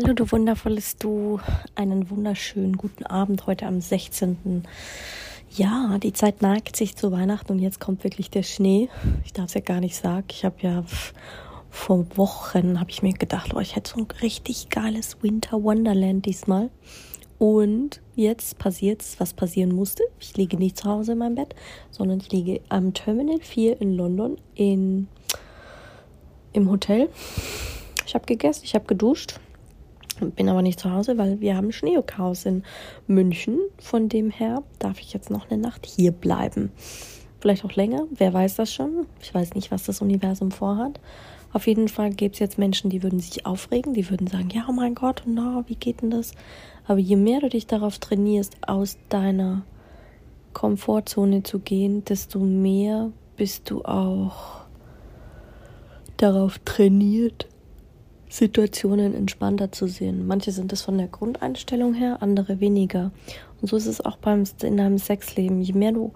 Hallo, du wundervolles Du. Einen wunderschönen guten Abend heute am 16. Ja, die Zeit neigt sich zu Weihnachten und jetzt kommt wirklich der Schnee. Ich darf es ja gar nicht sagen. Ich habe ja vor Wochen habe ich mir gedacht, oh, ich hätte so ein richtig geiles Winter Wonderland diesmal. Und jetzt passiert's, was passieren musste. Ich liege nicht zu Hause in meinem Bett, sondern ich liege am Terminal 4 in London in, im Hotel. Ich habe gegessen, ich habe geduscht, bin aber nicht zu Hause, weil wir haben Schneechaos in München. Von dem her darf ich jetzt noch eine Nacht hier bleiben. Vielleicht auch länger, wer weiß das schon. Ich weiß nicht, was das Universum vorhat. Auf jeden Fall gibt es jetzt Menschen, die würden sich aufregen, die würden sagen, ja, oh mein Gott, na, wie geht denn das? Aber je mehr du dich darauf trainierst, aus deiner Komfortzone zu gehen, desto mehr bist du auch darauf trainiert, Situationen entspannter zu sehen. Manche sind es von der Grundeinstellung her, andere weniger. Und so ist es auch beim, in deinem Sexleben. Je mehr du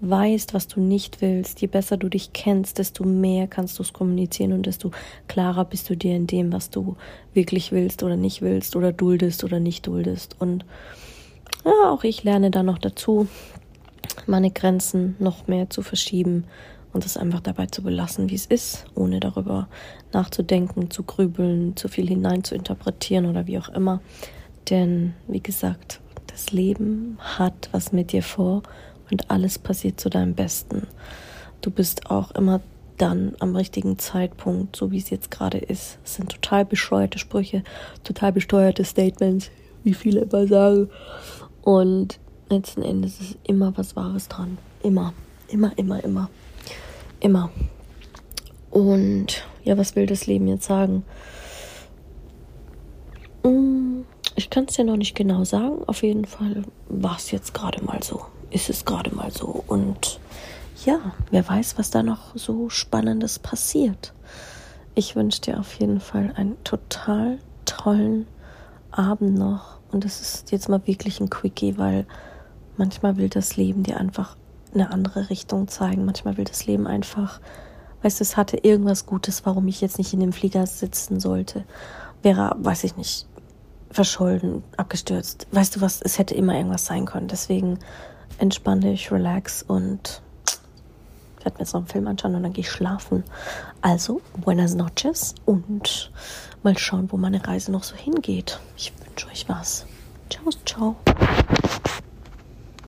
weißt, was du nicht willst, je besser du dich kennst, desto mehr kannst du es kommunizieren und desto klarer bist du dir in dem, was du wirklich willst oder nicht willst oder duldest oder nicht duldest. Und ja, auch ich lerne da noch dazu, meine Grenzen noch mehr zu verschieben und es einfach dabei zu belassen, wie es ist, ohne darüber nachzudenken, zu grübeln, zu viel hinein zu interpretieren oder wie auch immer. Denn, wie gesagt, das Leben hat was mit dir vor und alles passiert zu deinem Besten. Du bist auch immer dann am richtigen Zeitpunkt, so wie es jetzt gerade ist. Es sind total bescheuerte Sprüche, total besteuerte Statements, wie viele immer sagen. Und letzten Endes ist immer was Wahres dran. Immer, immer, immer, immer. Immer. Und ja, was will das Leben jetzt sagen? Mm, ich kann es dir noch nicht genau sagen. Auf jeden Fall war es jetzt gerade mal so. Ist es gerade mal so. Und ja, wer weiß, was da noch so Spannendes passiert. Ich wünsche dir auf jeden Fall einen total tollen Abend noch. Und es ist jetzt mal wirklich ein Quickie, weil manchmal will das Leben dir einfach eine andere Richtung zeigen. Manchmal will das Leben einfach, weißt du, es hatte irgendwas Gutes, warum ich jetzt nicht in dem Flieger sitzen sollte. Wäre, weiß ich nicht, verschollen, abgestürzt. Weißt du was, es hätte immer irgendwas sein können. Deswegen entspann dich, relax und ich werde mir jetzt noch einen Film anschauen und dann gehe ich schlafen. Also, buenas noches und mal schauen, wo meine Reise noch so hingeht. Ich wünsche euch was. Ciao, ciao.